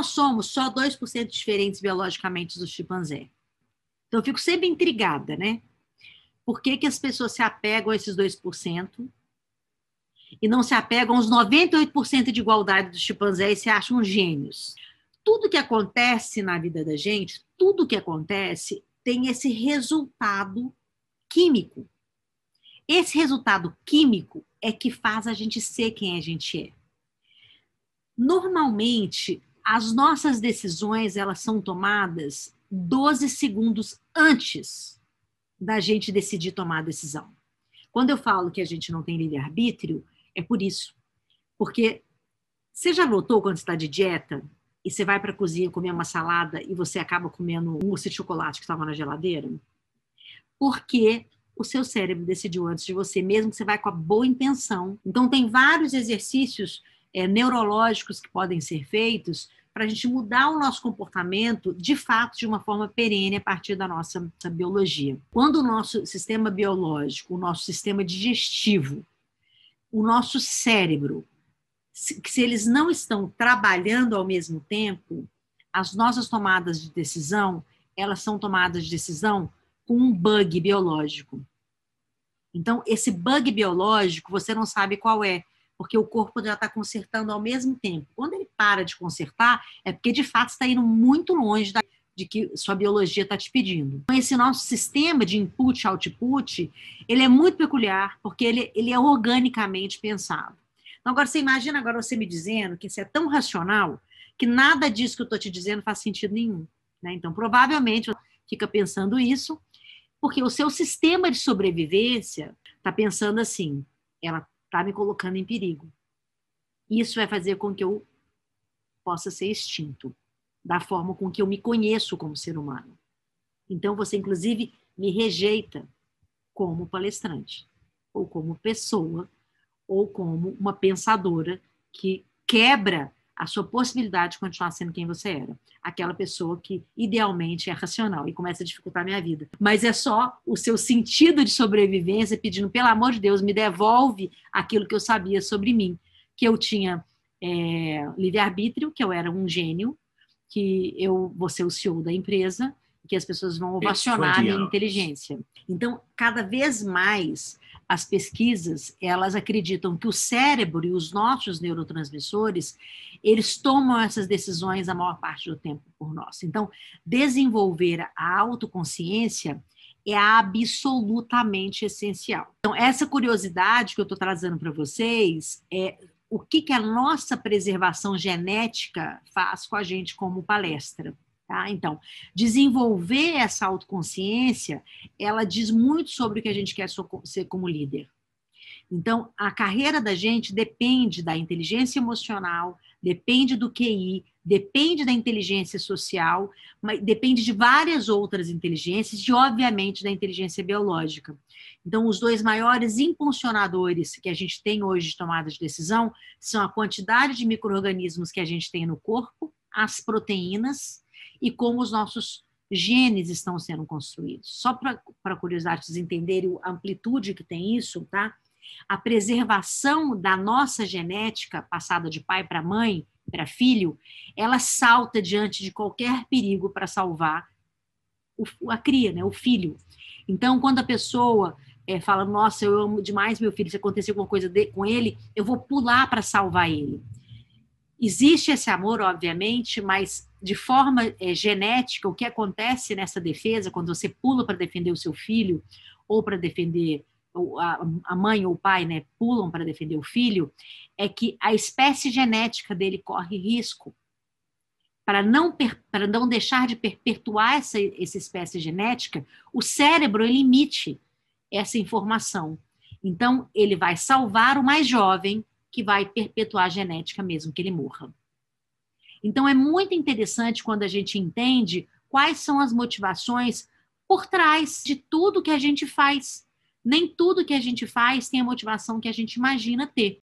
nós somos só 2% diferentes biologicamente do chimpanzé. Então, eu fico sempre intrigada, né? Por que, que as pessoas se apegam a esses 2% e não se apegam aos 98% de igualdade do chimpanzé e se acham gênios? Tudo que acontece na vida da gente, tudo que acontece tem esse resultado químico. Esse resultado químico é que faz a gente ser quem a gente é. Normalmente, as nossas decisões elas são tomadas 12 segundos antes da gente decidir tomar a decisão. Quando eu falo que a gente não tem livre-arbítrio, é por isso. Porque você já notou quando está de dieta e você vai para a cozinha comer uma salada e você acaba comendo um mousse de chocolate que estava na geladeira? Porque o seu cérebro decidiu antes de você, mesmo que você vai com a boa intenção. Então, tem vários exercícios é, neurológicos que podem ser feitos para a gente mudar o nosso comportamento, de fato, de uma forma perene a partir da nossa, biologia. Quando o nosso sistema biológico, o nosso sistema digestivo, o nosso cérebro, se, se eles não estão trabalhando ao mesmo tempo, as nossas tomadas de decisão, elas são tomadas de decisão com um bug biológico. Então, esse bug biológico, você não sabe qual é, porque o corpo já está consertando ao mesmo tempo. Quando ele para de consertar, é porque de fato está indo muito longe da, de que sua biologia está te pedindo. Então, esse nosso sistema de input output, ele é muito peculiar, porque ele, ele é organicamente pensado. Então, agora você imagina agora você me dizendo que isso é tão racional que nada disso que eu estou te dizendo faz sentido nenhum. Né? Então, provavelmente, fica pensando isso, porque o seu sistema de sobrevivência está pensando assim: ela está me colocando em perigo. Isso vai fazer com que eu possa ser extinto, da forma com que eu me conheço como ser humano. Então, você, inclusive, me rejeita como palestrante, ou como pessoa, ou como uma pensadora que quebra a sua possibilidade de continuar sendo quem você era. Aquela pessoa que idealmente é racional e começa a dificultar a minha vida. Mas é só o seu sentido de sobrevivência pedindo, pelo amor de Deus, me devolve aquilo que eu sabia sobre mim. Que eu tinha é, livre-arbítrio, que eu era um gênio, que eu vou ser o CEO da empresa, que as pessoas vão ovacionar a minha inteligência. Então, cada vez mais as pesquisas, elas acreditam que o cérebro e os nossos neurotransmissores, eles tomam essas decisões a maior parte do tempo por nós. Então, desenvolver a autoconsciência é absolutamente essencial. Então, essa curiosidade que eu estou trazendo para vocês é o que, que a nossa preservação genética faz com a gente como palestra. Tá? Então, desenvolver essa autoconsciência, ela diz muito sobre o que a gente quer ser como líder. Então, a carreira da gente depende da inteligência emocional, depende do QI, depende da inteligência social, mas depende de várias outras inteligências e, obviamente, da inteligência biológica. Então, os dois maiores impulsionadores que a gente tem hoje de tomada de decisão são a quantidade de micro-organismos que a gente tem no corpo, as proteínas e como os nossos genes estão sendo construídos. Só para curiosidade, vocês entenderem a amplitude que tem isso, tá? A preservação da nossa genética, passada de pai para mãe, para filho, ela salta diante de qualquer perigo para salvar o, a cria, né, o filho. Então, quando a pessoa é, fala, nossa, eu amo demais meu filho, se acontecer alguma coisa de, com ele, eu vou pular para salvar ele. Existe esse amor, obviamente, mas de forma é, genética, o que acontece nessa defesa, quando você pula para defender o seu filho, ou para defender a mãe ou o pai, né, pulam para defender o filho, é que a espécie genética dele corre risco. Para não, para não deixar de perpetuar essa, essa espécie genética, o cérebro ele emite essa informação. Então, ele vai salvar o mais jovem, que vai perpetuar a genética mesmo que ele morra. Então, é muito interessante quando a gente entende quais são as motivações por trás de tudo que a gente faz. Nem tudo que a gente faz tem a motivação que a gente imagina ter.